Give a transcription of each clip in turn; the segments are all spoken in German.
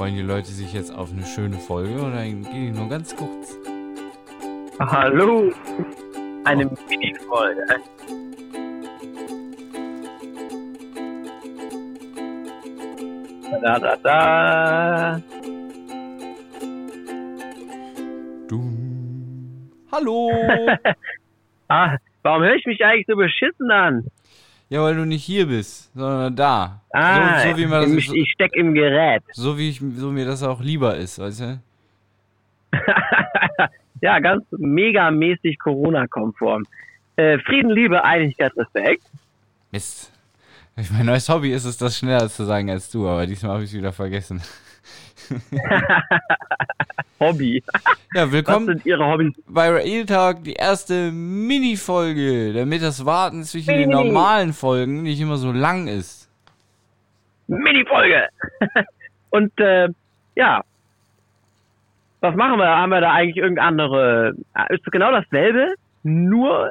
Freuen die Leute sich jetzt auf eine schöne Folge oder gehen die nur ganz kurz? Hallo. Eine Mini-Folge. Da, da, da. Du. Hallo. Ah, warum höre ich mich eigentlich so beschissen an? Ja, weil du nicht hier bist, sondern da. Ah, so, so wie man das, ich, so, ich steck im Gerät. so wie ich, so mir das auch lieber ist, weißt du? ja, ganz megamäßig Corona-konform. Äh, Frieden, Liebe, Einigkeit, Respekt. Mist. Mein neues Hobby ist es, das schneller zu sagen als du, aber diesmal habe ich es wieder vergessen. Hobby. Ja, Was willkommen sind Ihre Hobbys? bei Real Talk, die erste Mini-Folge, damit das Warten zwischen den Mini. normalen Folgen nicht immer so lang ist. Mini-Folge. Und äh, ja, was machen wir? Haben wir da eigentlich irgendeine andere? äh, Ist genau dasselbe, nur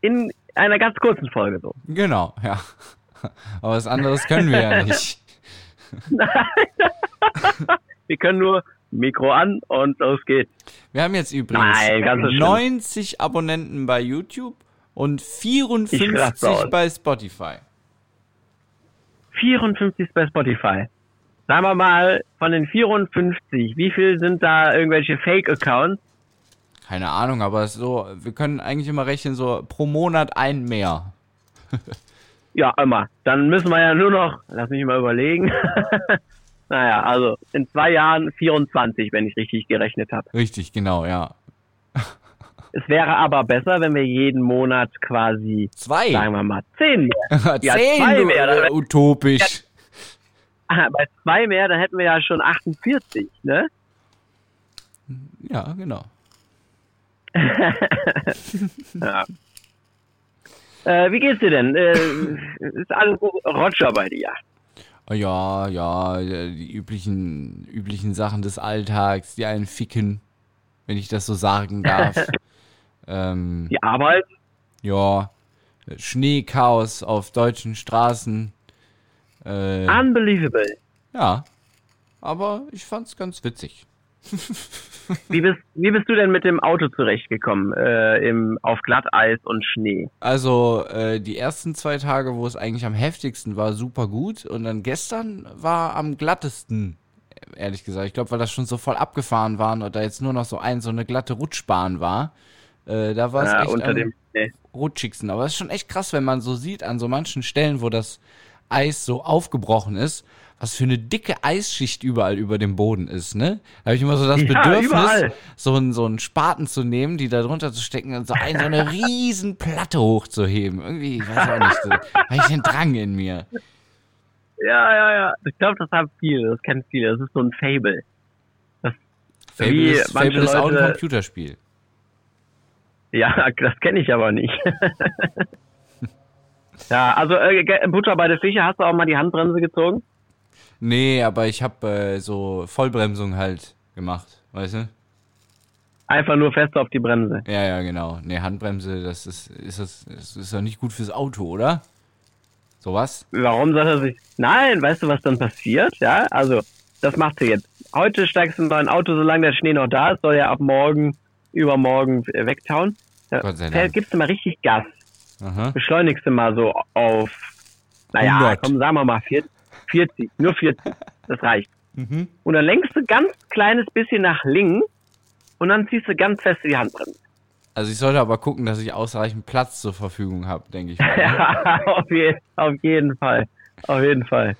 in einer ganz kurzen Folge so. Genau, ja. Aber was anderes können wir ja nicht. Wir können nur Mikro an und los geht's. Wir haben jetzt übrigens Nein, ganz so schlimm. 90 Abonnenten bei YouTube und Ich raste 54 aus. bei Spotify. 54 bei Spotify. Sagen wir mal, von den 54, wie viel sind da irgendwelche Fake-Accounts? Keine Ahnung, aber so, wir können eigentlich immer rechnen, so pro Monat ein mehr. Ja, immer. Dann müssen wir ja nur noch, lass mich mal überlegen. naja, also in zwei Jahren 24, wenn ich richtig gerechnet habe. Richtig, genau, ja. Es wäre aber besser, wenn wir jeden Monat quasi, Zwei. sagen wir mal, 10 mehr. Ja, Zehn, zwei mehr, dann- utopisch. Ah, Bei zwei mehr, dann hätten wir ja schon 48, ne? Ja, genau. Ja. Äh, wie geht's dir denn? Äh, ist alles Roger bei dir? Ja, ja, die üblichen, üblichen Sachen des Alltags, die einen ficken, wenn ich das so sagen darf. ähm, Die Arbeit? ja, Schneechaos auf deutschen Straßen. Äh, Unbelievable. ja, aber ich fand's ganz witzig. Wie bist, wie bist du denn mit dem Auto zurechtgekommen? Äh, im, auf Glatteis und Schnee? Also äh, die ersten zwei Tage, wo es eigentlich am heftigsten war, super gut. Und dann gestern war am glattesten, ehrlich gesagt. Ich glaube, weil das schon so voll abgefahren waren und da jetzt nur noch so ein, so eine glatte Rutschbahn war. Äh, da war es Ja, echt unter am dem rutschigsten. Aber es ist schon echt krass, wenn man so sieht, an so manchen Stellen, wo das Eis so aufgebrochen ist, was für eine dicke Eisschicht überall über dem Boden ist, ne? Da habe ich immer so das Ja, Bedürfnis, überall. so einen, so einen Spaten zu nehmen, die da drunter zu stecken und so, ein, so eine riesen Platte hochzuheben. Irgendwie, ich weiß auch nicht, so, habe ich den Drang in mir. Ja, ja, ja. Ich glaube, das haben viele. Das kennen viele. Das ist so ein Fable. Fable Wie ist, Fable ist auch ein Leute- Computerspiel. Ja, das kenne ich aber nicht. ja, also äh, Butter bei der Fische, hast du auch mal die Handbremse gezogen? Nee, aber ich habe äh, so Vollbremsung halt gemacht, weißt du? Einfach nur fest auf die Bremse. Ja, ja, genau. Nee, Handbremse, das ist, ist das, das ist doch nicht gut fürs Auto, oder? Sowas? Warum soll er sich... Nein, weißt du, was dann passiert? Ja, also, das machst du jetzt. Heute steigst du in dein Auto, solange der Schnee noch da ist, soll er ab morgen, übermorgen wegtauen. Da Gott sei Dank. gibst du mal richtig Gas. Aha. Beschleunigst du mal so auf, naja, 100. komm, sagen wir mal 40, 40, nur 40. Das reicht. Mhm. Und dann lenkst du ganz kleines bisschen nach links und dann ziehst du ganz fest die Handbremse. Also ich sollte aber gucken, dass ich ausreichend Platz zur Verfügung habe, denke ich mal. ne? Ja, auf, je, auf jeden Fall. Auf jeden Fall.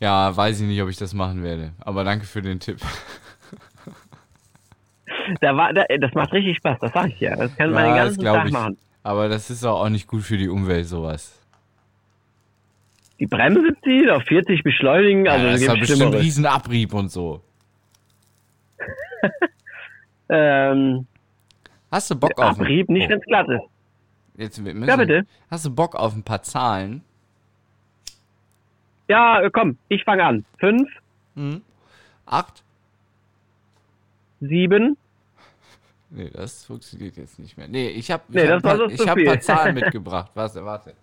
ja, weiß ich nicht, ob ich das machen werde. Aber danke für den Tipp. Da war, da, das macht richtig Spaß, das sag ich ja. Das kann man den Ja, ganzen Tag ich. machen. Aber das ist auch nicht gut für die Umwelt, sowas. Die Bremse ziehen, auf 40 beschleunigen, also ja, das es ist bestimmt Schlimmeres. riesen Abrieb und so. Ähm, Hast du Bock auf Abrieb, nicht oh, wenn's glatt ist. jetzt müssen, Ja, bitte. Hast du Bock auf ein paar Zahlen? Ja, äh, komm, ich fange an. Fünf, Acht? sieben, Nee, das funktioniert jetzt nicht mehr. Nee, ich habe Nee, ich hab das ein ich hab ein paar. Zahlen mitgebracht. Warte, warte.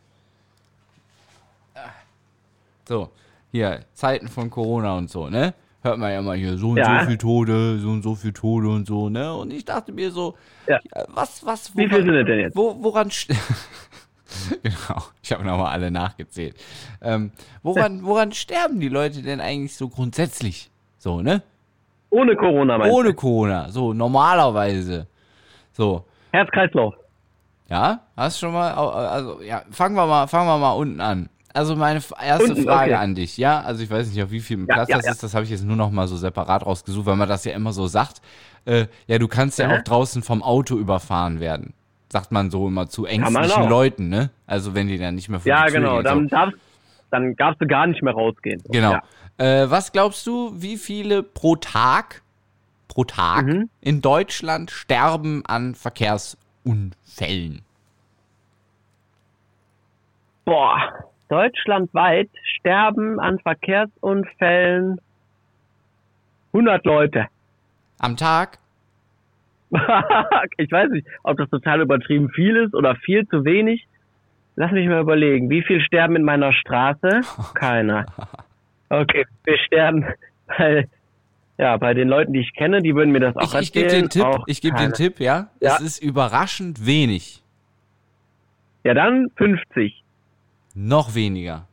So, hier, Zeiten von Corona und so, ne? hört man ja immer hier, so und Ja. so viel Tote, so und so viel Tote und so, ne? Und ich dachte mir so, Ja. was, was, Wie viel sind denn jetzt? wo, woran Genau, ich habe nochmal alle nachgezählt. Ähm, woran, woran sterben die Leute denn eigentlich so grundsätzlich? So, ne? Ohne Corona, meinst Ohne? Corona, so normalerweise. So, Herz-Kreislauf. ja, hast schon mal, also ja, fangen wir mal, fangen wir mal unten an. Also meine erste Unten, Frage okay. an dich, ja, also ich weiß nicht, auf wie viel Ja, Platz ja, das ja. ist, das habe ich jetzt nur noch mal so separat rausgesucht, weil man das ja immer so sagt. Äh, ja, du kannst ja Aha. auch draußen vom Auto überfahren werden, sagt man so immer zu ängstlichen. Leuten, ne? Also wenn die dann nicht mehr vor Ja, genau. gehen, Dann, so. darfst, dann darfst du gar nicht mehr rausgehen. Genau. Ja. Äh, was glaubst du, wie viele pro Tag, pro Tag Mhm. in Deutschland sterben an Verkehrsunfällen? Boah, deutschlandweit sterben an Verkehrsunfällen 100 Leute. Am Tag? ich weiß nicht, ob das total übertrieben viel ist oder viel zu wenig. Lass mich mal überlegen. Wie viel sterben in meiner Straße? Keiner. Okay, wir sterben bei, ja, bei den Leuten, die ich kenne, die würden mir das auch Ich, ich gebe erzählen. den Tipp, ich gebe den Tipp, ja? Ja. Es ist überraschend wenig. Ja, dann 50. Noch weniger.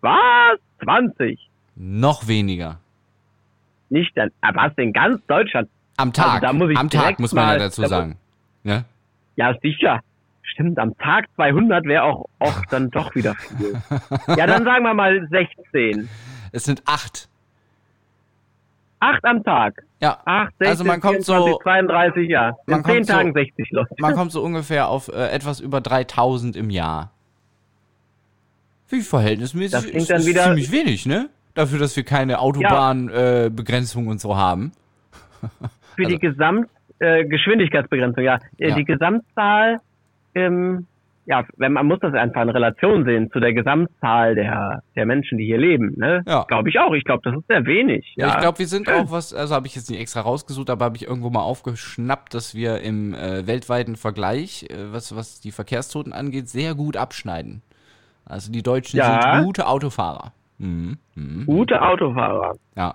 Was? 20? Noch weniger. Nicht dann, aber was in ganz Deutschland? Am Tag. Also da muss ich am Tag muss man ja dazu da- sagen. Ne? Ja, sicher. Stimmt, am Tag 200 wäre auch, auch dann doch wieder viel. Ja, dann sagen wir mal 16. Es sind acht. Acht am Tag. Ja. 8, 16, Also man kommt 24, so- 32, ja. man In 10 kommt so- Tagen 60 Leute. Man kommt so ungefähr auf äh, etwas über 3000 im Jahr. Wie verhältnismäßig Das klingt ist, dann ist wieder- ziemlich wenig, ne? Dafür, dass wir keine Autobahnbegrenzung äh, Begrenzung und so haben. Für die also- Gesamt, äh, Geschwindigkeitsbegrenzung, ja. Äh, Ja. Die Gesamtzahl, ähm, ja, wenn man muss das einfach in Relation sehen zu der Gesamtzahl der, der Menschen, die hier leben, ne? Ja. Glaube ich auch. Ich glaube, das ist sehr wenig. Ja, Ja, ich glaube, wir sind auch was, also habe ich jetzt nicht extra rausgesucht, aber habe ich irgendwo mal aufgeschnappt, dass wir im äh, weltweiten Vergleich, äh, was, was die Verkehrstoten angeht, sehr gut abschneiden. Also die Deutschen Ja. sind gute Autofahrer. Mhm. Mhm. Gute Autofahrer. Ja.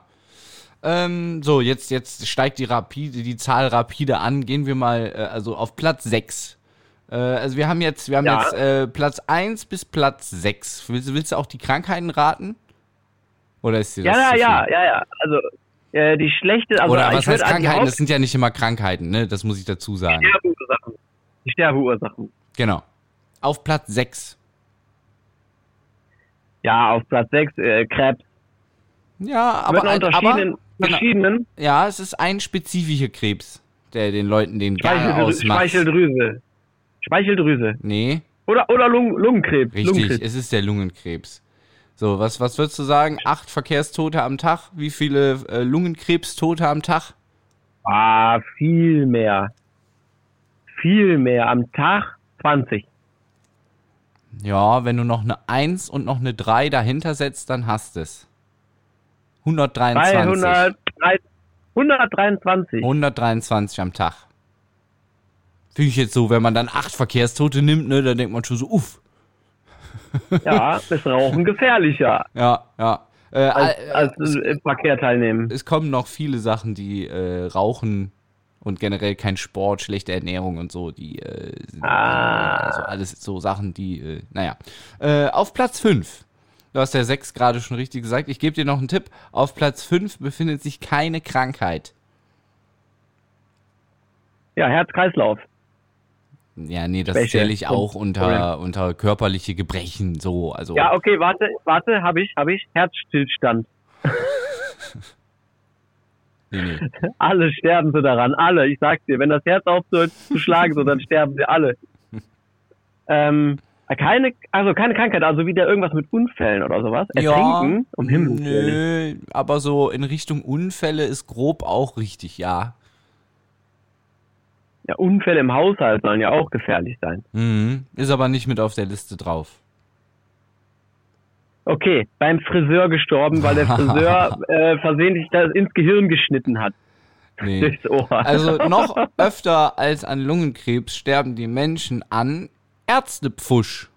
Ähm, so, jetzt, jetzt steigt die rapide, die Zahl rapide an. Gehen wir mal, äh, also auf Platz 6. Äh, also wir haben jetzt, wir haben Ja. jetzt äh, Platz 1 bis Platz 6. Willst, du- willst du auch die Krankheiten raten? Oder ist dir das Ja, ja, ja, ja, ja. Also äh, die schlechte, also Oder was heißt an die Krankheiten? Das sind ja nicht immer Krankheiten, ne? Das muss ich dazu sagen. Sterbeursachen. Die Sterbeursachen. Genau. Auf Platz 6. Ja, auf Platz 6 äh, Krebs. Ja, Aber aber, mit aber verschiedenen, genau. verschiedenen ja, es ist ein spezifischer Krebs, der den Leuten den Gang ausmacht. Speicheldrüse. Speicheldrüse. Nee, Oder, oder Lungen, Lungenkrebs. richtig, Lungenkrebs. es ist der Lungenkrebs. So, was, was würdest du sagen? Acht Verkehrstote am Tag? Wie viele äh, Lungenkrebstote am Tag? Ah, viel mehr. Viel mehr. Am Tag 20. Ja, wenn du noch eine 1 und noch eine 3 dahinter setzt, dann hast es. 123. 300, 123. 123 am Tag. Finde ich jetzt so, wenn man dann acht Verkehrstote nimmt, ne, dann denkt man schon so, uff. Ja, ist Rauchen gefährlicher Ja, ja. Äh, als, äh, als im Verkehr teilnehmen. es kommen noch viele Sachen, die äh, Rauchen und generell kein Sport, schlechte Ernährung und so, die äh, sind, Ah. also alles so Sachen, die, äh, naja. Äh, auf Platz 5, du hast ja 6 gerade schon richtig gesagt, ich gebe dir noch einen Tipp, auf Platz 5 befindet sich keine Krankheit. Ja, Herz-Kreislauf. Ja, nee, das Welche? zähle ich auch unter, unter körperliche Gebrechen, so, also. Ja, okay, warte, warte, habe ich, habe ich. Herzstillstand. nee, nee. Alle sterben so daran, alle. Ich sag's dir, wenn das Herz aufhört zu schlagen, so, dann sterben sie alle. Ähm, keine, also keine Krankheit, also wieder irgendwas mit Unfällen oder sowas. Ertrinken, um Himmels. Nö, aber so in Richtung Unfälle ist grob auch richtig, ja. Ja, Unfälle im Haushalt sollen ja auch gefährlich sein. Mhm. Ist aber nicht mit auf der Liste drauf. Okay, beim Friseur gestorben, weil der Friseur äh, versehentlich das ins Gehirn geschnitten hat. Nee. Durchs Ohr. Also noch öfter als an Lungenkrebs sterben die Menschen an Ärztepfusch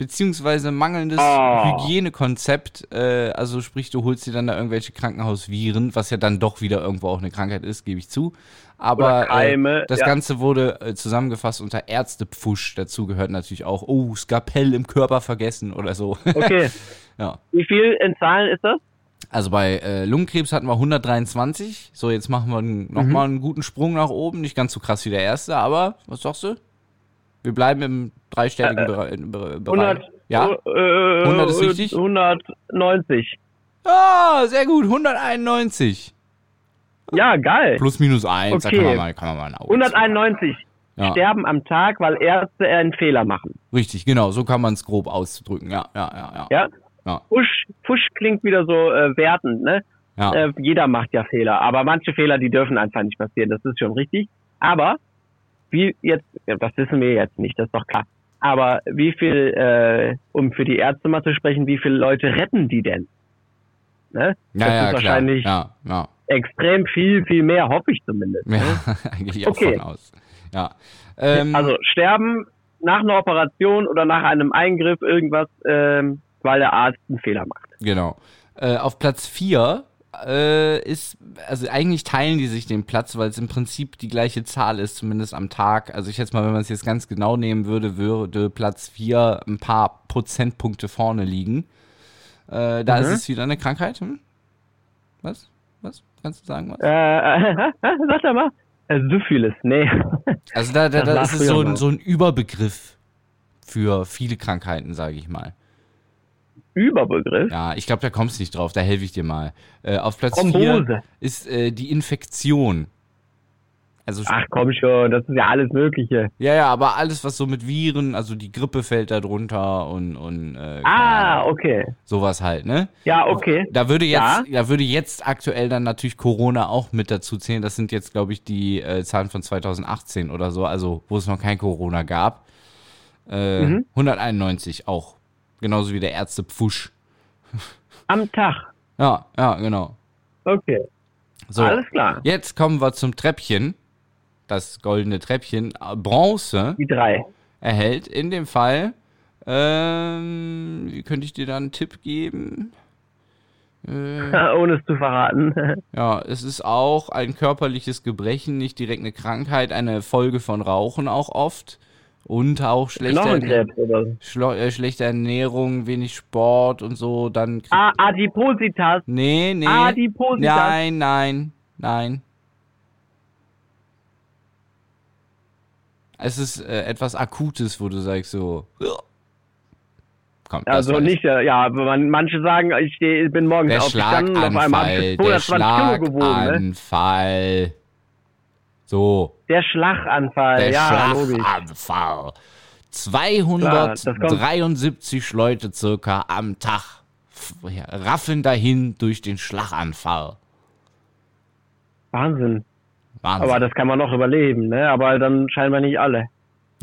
beziehungsweise mangelndes Oh. Hygienekonzept. Äh, also sprich, du holst dir dann da irgendwelche Krankenhausviren, was ja dann doch wieder irgendwo auch eine Krankheit ist, gebe ich zu. Aber Oder Keime, äh, das ja. Ganze wurde äh, zusammengefasst unter Ärztepfusch. Dazu gehört natürlich auch, oh, Skalpell im Körper vergessen oder so. Okay. ja. Wie viel in Zahlen ist das? Also bei äh, Lungenkrebs hatten wir 123. So, jetzt machen wir n- noch Mhm. einen guten Sprung nach oben. Nicht ganz so krass wie der erste, aber was sagst du? Wir bleiben im dreistelligen Bere Bereich. 100, Ja? äh, 100 ist richtig? 190. Ah, sehr gut. 191. Ja, geil. Plus minus 1. Da Okay. kann man mal, kann man mal ein Auge 191 Ja. sterben am Tag, weil Ärzte einen Fehler machen. Richtig, genau. So kann man es grob auszudrücken. Ja, ja, ja, ja. Ja? Ja. Fusch, Fusch klingt wieder so äh, wertend, ne? ja. Äh, jeder macht ja Fehler, aber manche Fehler, die dürfen einfach nicht passieren, das ist schon richtig. Aber wie jetzt, ja, das wissen wir jetzt nicht, das ist doch klar. Aber wie viel, äh, um für die Ärzte mal zu sprechen, wie viele Leute retten die denn? Ne? ja, das ja, ist wahrscheinlich Ja, ja. extrem viel, viel mehr, hoffe ich zumindest. ja Ne? eigentlich auch Okay. von aus. Ja. Ähm, Also sterben nach einer Operation oder nach einem Eingriff irgendwas, ähm, weil der Arzt einen Fehler macht. Genau. Äh, auf Platz 4 äh, ist, also eigentlich teilen die sich den Platz, weil es im Prinzip die gleiche Zahl ist, zumindest am Tag. Also ich schätze mal, wenn man es jetzt ganz genau nehmen würde, würde Platz 4 ein paar Prozentpunkte vorne liegen. Äh, da Mhm. ist es wieder eine Krankheit. Hm? Was? Was? Kannst du sagen was? Äh, sag doch mal. Äh, Syphilis, nee. Also da, da, das da ist es so ein, so ein Überbegriff für viele Krankheiten, sage ich mal. Überbegriff. Ja, ich glaube, da kommst du nicht drauf, da helfe ich dir mal. Äh, auf Platz 4 Thrombose. ist äh, die Infektion. Also Ach komm schon, das ist ja alles Mögliche. ja, ja, aber alles, was so mit Viren, also die Grippe fällt da drunter und, und äh, Ah, okay. sowas halt, ne? Ja, okay. Da würde jetzt, Ja. da würde jetzt aktuell dann natürlich Corona auch mit dazu zählen. Das sind jetzt, glaube ich, die äh, Zahlen von 2018 oder so, also wo es noch kein Corona gab. Äh, Mhm. 191 auch. Genauso wie der Ärzte Pfusch. Am Tag. Ja, ja, genau. Okay. So, Alles klar. jetzt kommen wir zum Treppchen. Das goldene Treppchen. Bronze Die drei. erhält in dem Fall, ähm, wie könnte ich dir da einen Tipp geben? Äh, Ohne es zu verraten. ja, es ist auch ein körperliches Gebrechen, nicht direkt eine Krankheit, eine Folge von Rauchen auch oft. Und auch schlechte, Knochenkrebs oder äh, schlechte Ernährung, wenig Sport und so, dann Ah, Adipositas. Nee, nee. Adipositas. Nein, nein, nein. Es ist äh, etwas Akutes, wo du sagst so. Komm, das Also nicht, äh, ja, man, manche sagen, ich steh, bin morgens der aufgestanden auf einmal habe ich der 220 Kilo gewogen. Ne? Schlaganfall. So, Der Schlaganfall, der ja, logisch. Schlaganfall. Kommt- 273 Leute circa am Tag raffen dahin durch den Schlaganfall. Wahnsinn. Wahnsinn. Aber das kann man noch überleben, ne? Aber dann scheinbar nicht alle.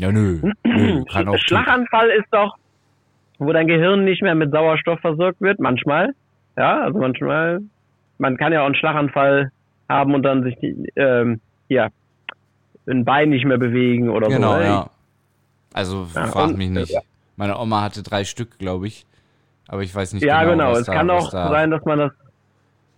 ja, nö. nö kann auch Schlaganfall ist doch, wo dein Gehirn nicht mehr mit Sauerstoff versorgt wird, manchmal. Ja, also manchmal. Man kann ja auch einen Schlaganfall haben und dann sich die, ähm, ja, ein Bein nicht mehr bewegen oder Genau, so. ne? ja. Also Ja, frag mich nicht. ja. Meine Oma hatte drei Stück, glaube ich. Aber ich weiß nicht Ja, genau. genau. was Es da, kann auch da, sein, dass man das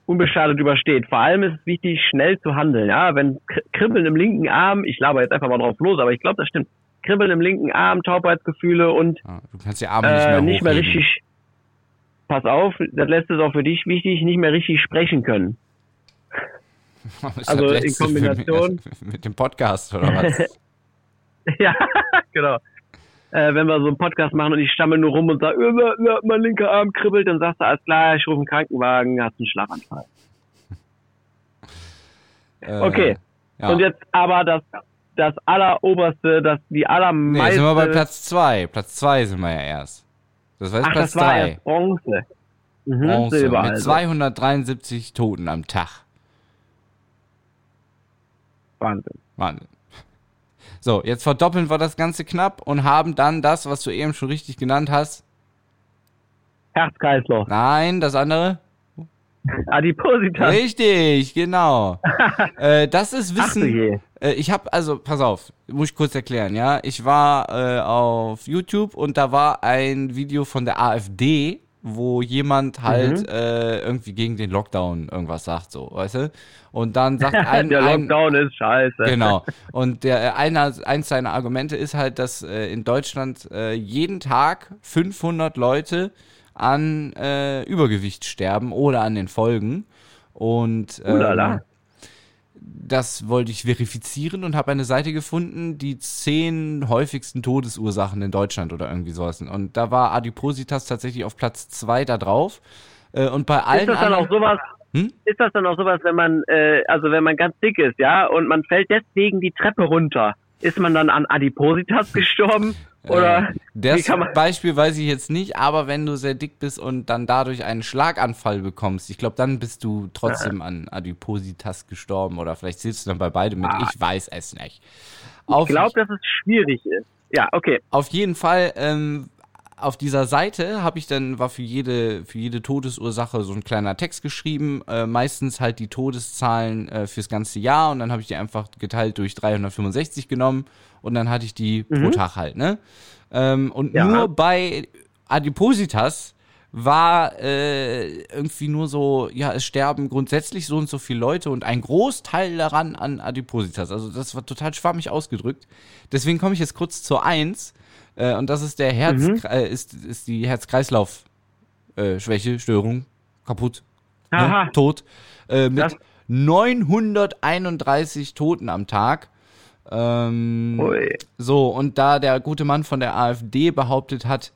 unbeschadet übersteht. Vor allem ist es wichtig, schnell zu handeln. Ja, wenn Kri- Kribbeln im linken Arm, ich laber jetzt einfach mal drauf los, aber ich glaube, das stimmt. Kribbeln im linken Arm, Taubheitsgefühle und Ja, du kannst die Arme nicht mehr äh, nicht mehr richtig. Pass auf, das letzte ist auch für dich wichtig, nicht mehr richtig sprechen können. Also in Kombination- mit dem Podcast oder was? ja, genau. Äh, wenn wir so einen Podcast machen und ich stammel nur rum und sage, äh, mein linker Arm kribbelt, dann sagst du, alles klar, ich rufe einen Krankenwagen, hast einen Schlaganfall. Äh, Okay. Ja. Und jetzt aber das, das alleroberste, das die nee, allermeiste... sind wir bei Platz zwei. Platz zwei sind wir ja erst. Das war jetzt Ach, Platz das war drei. erst Bronze. Mhm, Bronze Silber mit also. 273 Toten am Tag. Wahnsinn. Wahnsinn. So, jetzt verdoppeln wir das Ganze knapp und haben dann das, was du eben schon richtig genannt hast. Herzkreislauf. Nein, das andere. Adipositas. Richtig, genau. äh, das ist Wissen. Äh, ich habe, also, pass auf, muss ich kurz erklären, ja. Ich war äh, auf YouTube und da war ein Video von der AfD, wo jemand halt Mhm. äh, irgendwie gegen den Lockdown irgendwas sagt, so, weißt du? Und dann sagt ein, Der ein Lockdown ist scheiße. Genau. Und der äh, einer, eins seiner Argumente ist halt, dass äh, in Deutschland äh, jeden Tag 500 Leute an äh, Übergewicht sterben oder an den Folgen. Und ähm. Das wollte ich verifizieren und habe eine Seite gefunden, die zehn häufigsten Todesursachen in Deutschland oder irgendwie sowas. Und da war Adipositas tatsächlich auf Platz zwei da drauf. Äh, und bei allen Ist das dann auch sowas? Hm? Ist das dann auch sowas, wenn man, äh, also wenn man ganz dick ist, ja, und man fällt deswegen die Treppe runter? Ist man dann an Adipositas gestorben? Oder Äh, das? Beispiel weiß ich jetzt nicht, aber wenn du sehr dick bist und dann dadurch einen Schlaganfall bekommst, ich glaube, dann bist du trotzdem an Adipositas gestorben oder vielleicht sitzt du dann bei beidem mit. Ich weiß es nicht. Auf, Ich glaube, dass es schwierig ist. Ja, okay. auf jeden Fall, ähm, auf dieser Seite habe ich dann, war für jede, für jede Todesursache so ein kleiner Text geschrieben, äh, meistens halt die Todeszahlen äh, fürs ganze Jahr und dann habe ich die einfach geteilt durch 365 genommen und dann hatte ich die pro Tag halt, ne? Ähm, und Ja. nur bei Adipositas war äh, irgendwie nur so, ja, es sterben grundsätzlich so und so viele Leute und ein Großteil daran an Adipositas. Also das war total schwammig ausgedrückt. Deswegen komme ich jetzt kurz zur Eins äh, und das ist der Herz, äh, ist, ist die Herz-Kreislauf-Schwäche, Störung, kaputt, ne, tot, äh, mit Das- 931 Toten am Tag. Ähm, so, und da der gute Mann von der AfD behauptet hat,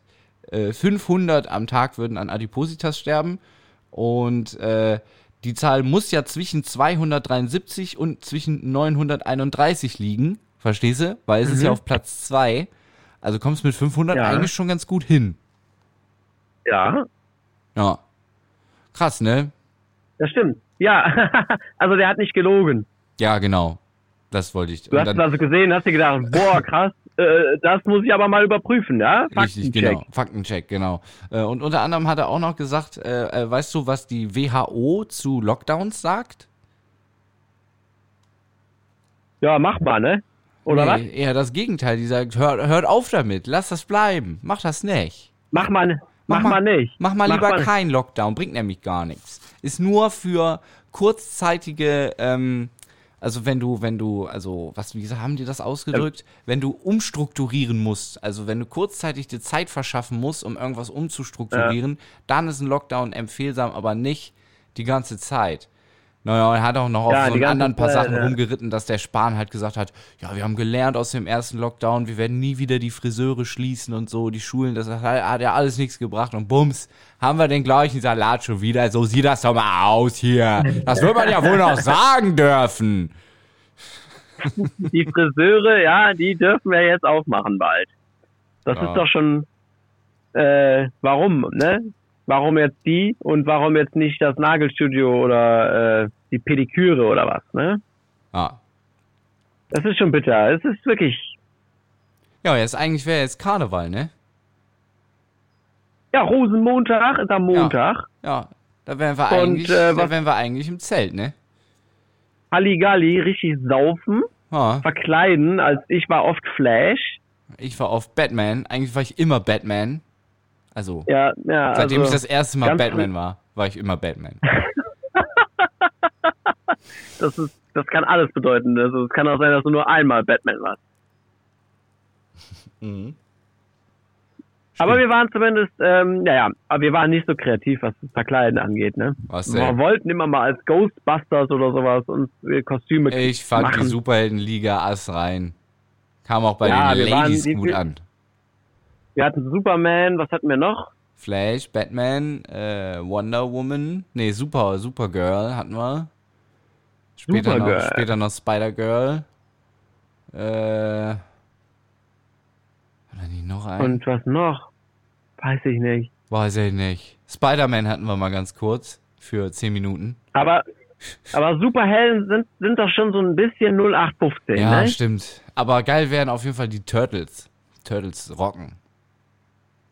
äh, 500 am Tag würden an Adipositas sterben und äh, die Zahl muss ja zwischen 273 und zwischen 931 liegen, verstehst du? Weil es ist ja auf Platz 2. Also kommst du mit 500 Ja. eigentlich schon ganz gut hin. Ja, Ja. Krass, ne? das stimmt. Ja, also der hat nicht gelogen. Ja, genau. Das wollte ich. Du hast dann, also gesehen, hast dir gedacht, boah, krass, äh, das muss ich aber mal überprüfen, ja? richtig, Faktencheck. genau. Faktencheck, genau. Äh, Und unter anderem hat er auch noch gesagt, äh, äh, weißt du, was die WHO zu Lockdowns sagt? Ja, mach mal, ne? Oder was? nee, eher das Gegenteil. Die sagt, hört, hört auf damit, lass das bleiben, mach das nicht. Mach mal, mach, mal- mal nicht. Mach mal lieber mal- keinen Lockdown, bringt nämlich gar nichts. Ist nur für kurzzeitige, ähm, also wenn du, wenn du, also was, wie gesagt, haben die das ausgedrückt? Wenn du umstrukturieren musst, also wenn du kurzzeitig dir Zeit verschaffen musst, um irgendwas umzustrukturieren, dann ist ein Lockdown empfehlsam, aber nicht die ganze Zeit. Naja, er hat auch noch auf Ja, so die einen anderen paar Sachen rumgeritten, dass der Spahn halt gesagt hat, ja, wir haben gelernt aus dem ersten Lockdown, wir werden nie wieder die Friseure schließen und so, die Schulen, das hat, hat ja alles nichts gebracht und bums, haben wir den gleichen Salat schon wieder, so sieht das doch mal aus hier. Das wird man ja wohl noch sagen dürfen. Die Friseure, ja, die dürfen wir jetzt aufmachen bald. Das Ja. ist doch schon, äh, warum, ne? Warum jetzt die und warum jetzt nicht das Nagelstudio oder äh, die Pediküre oder was, ne? Ja, Das ist schon bitter. Es ist wirklich, ja jetzt eigentlich wäre jetzt Karneval, ne? ja, Rosenmontag ist am Montag. Ja, da wären wir Und, eigentlich, äh, da wären wir eigentlich im Zelt, ne? Halligalli, richtig saufen, Ja, verkleiden, als ich war oft Flash. ich war auf Batman, eigentlich war ich immer Batman. Also, Ja, ja, seitdem also, ich das erste Mal Batman war, war ich immer Batman. das ist, das kann alles bedeuten. Also, es kann auch sein, dass du nur einmal Batman warst. Mhm. Aber wir waren zumindest, ähm, naja, aber wir waren nicht so kreativ, was das Verkleiden angeht, ne? Was Wir denn? wollten immer mal als Ghostbusters oder sowas uns Kostüme Ich fand machen. die Superheldenliga ass rein. Kam auch bei Ja, den wir waren Ladies die- gut an. Wir hatten Superman, was hatten wir noch? Flash, Batman, äh, Wonder Woman, nee, Super, Supergirl hatten wir. Später Supergirl. noch, später noch Spider-Girl. Äh, oder nicht noch ein? Und was noch? Weiß ich nicht. Weiß ich nicht. Spider-Man hatten wir mal ganz kurz für 10 Minuten. Aber, aber Superhelden sind, sind doch schon so ein bisschen 0815, Ja, ne? stimmt. Aber geil wären auf jeden Fall die Turtles. Turtles rocken.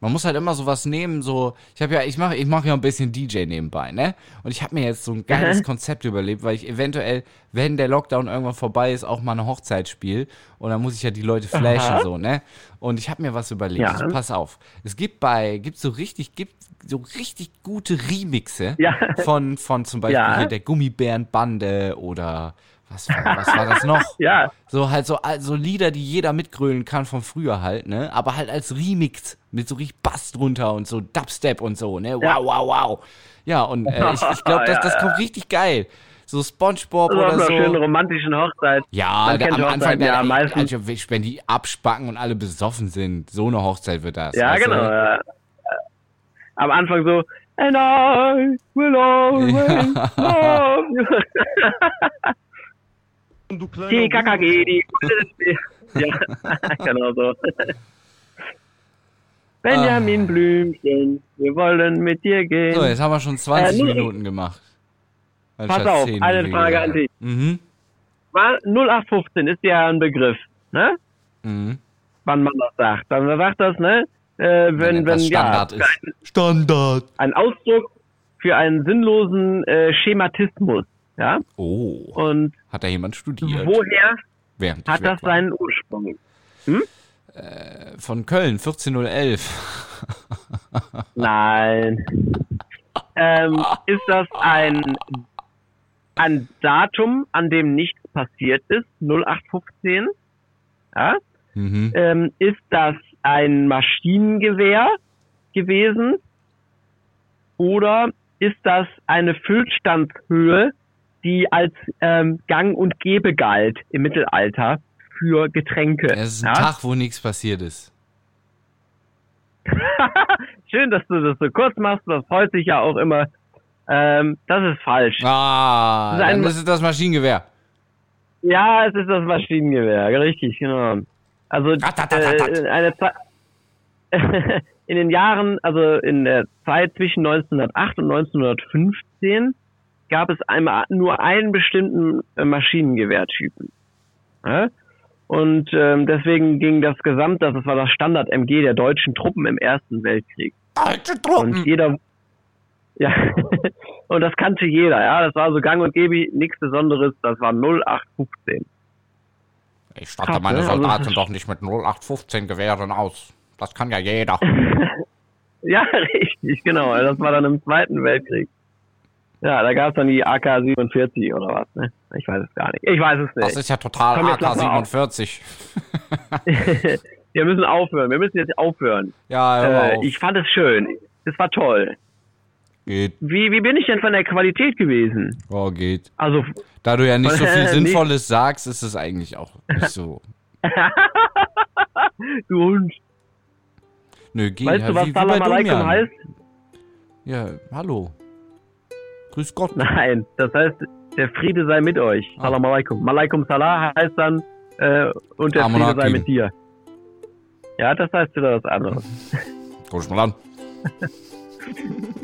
Man muss halt immer sowas nehmen, so, ich habe ja, ich mache ich mach ja ein bisschen DJ nebenbei, ne? Und ich habe mir jetzt so ein geiles Mhm. Konzept überlebt, weil ich eventuell, wenn der Lockdown irgendwann vorbei ist, auch mal eine Hochzeit spiele. Und dann muss ich ja die Leute flashen, Aha. so, ne? Und ich habe mir was überlegt. Ja. Also, pass auf. Es gibt bei, gibt so richtig, gibt so richtig gute Remixe Ja. von, von zum Beispiel Ja. hier der Gummibärenbande oder was war, was war das noch? Ja, So halt so, so Lieder, die jeder mitgrölen kann von früher halt, ne? Aber halt als Remix mit so richtig Bass drunter und so Dubstep und so, ne? Wow, Ja. wow, wow. Ja, und äh, ich, ich glaube, das, Ja, das ja. kommt richtig geil. So Spongebob oder einer schönen so. romantischen Hochzeit. Ja, kennt am Anfang, Hochzeiten der, ja ey, meistens. also, wenn die abspacken und alle besoffen sind, so eine Hochzeit wird das. Ja, genau. Ja. Am Anfang so, and I will always love you. Du kleiner Die KKG, die Ja, genau so. Benjamin Blümchen, wir wollen mit dir gehen. Ah. So, jetzt haben wir schon 20 Äh, Minuten gemacht. Pass auf, 10, eine Frage an dich. Mhm. Mal 0815 ist ja ein Begriff, ne? Mhm. Wann man das sagt. Dann sagt das, ne? Äh, wenn, wenn, ja, Standard ist. Standard. ein Ausdruck für einen sinnlosen äh, Schematismus, ja? Oh, Und hat da jemand studiert? woher Während hat das seinen Ursprung? Von Köln, 14011. Nein. ähm, ist das ein, ein Datum, an dem nichts passiert ist, 0815? Ja? Mhm. Ähm, ist das ein Maschinengewehr gewesen? Oder ist das eine Füllstandshöhe, die als ähm, Gang und Gäbe galt im Mittelalter für Getränke? Es ist ein ja? Tag, wo nichts passiert ist. Schön, dass du das so kurz machst. Das freut sich ja auch immer. Ähm, das ist falsch. Ah, Das ist dann ist es das Maschinengewehr. Ja, es ist das Maschinengewehr, richtig, genau. Also äh, eine Zeit in den Jahren, also in der Zeit zwischen 1908 und 1915 gab es einmal nur einen bestimmten äh, Maschinengewehrtypen. Ja? Und ähm, deswegen ging das Gesamt, das war das Standard-MG der deutschen Truppen im Ersten Weltkrieg. Alte Und Truppen. jeder, ja, und das kannte jeder, ja, das war so gang und gäbe, nichts Besonderes, das war 0815. Ich statte Krass, meine ne? Also- Soldaten doch nicht mit 0815 Gewehren aus. Das kann ja jeder. Ja, richtig, genau, das war dann im Zweiten Weltkrieg. Ja, da gab es dann die AK-47 oder was, ne? Ich weiß es gar nicht. Ich weiß es Das nicht. ist ja total Komm, auf. AK-47. Wir müssen aufhören, wir müssen jetzt aufhören. Ja, Äh, auf. ich fand es schön. Es war toll. Geht. Wie, wie bin ich denn von der Qualität gewesen? Oh, geht. Also, Da du ja nicht so viel. Sinnvolles sagst, ist es eigentlich auch nicht so. du Hund. Nö, geht. Weißt ja, du, was Salam Domian. heißt? Ja, hallo. Grüß Gott. Nein, das heißt, der Friede sei mit euch. Ah. Salam alaikum. Malaikum salah heißt dann, äh, und der Friede sei mit dir. Ja, das heißt wieder was anderes. Guck mal an.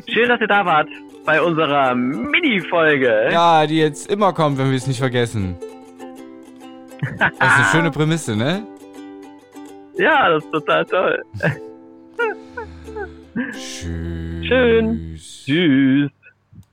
Schön, dass ihr da wart bei unserer Mini-Folge. Ja, die jetzt immer kommt, wenn wir es nicht vergessen. Das ist eine schöne Prämisse, ne? Ja, das ist total toll. Tschüss. Schön. Tschüss.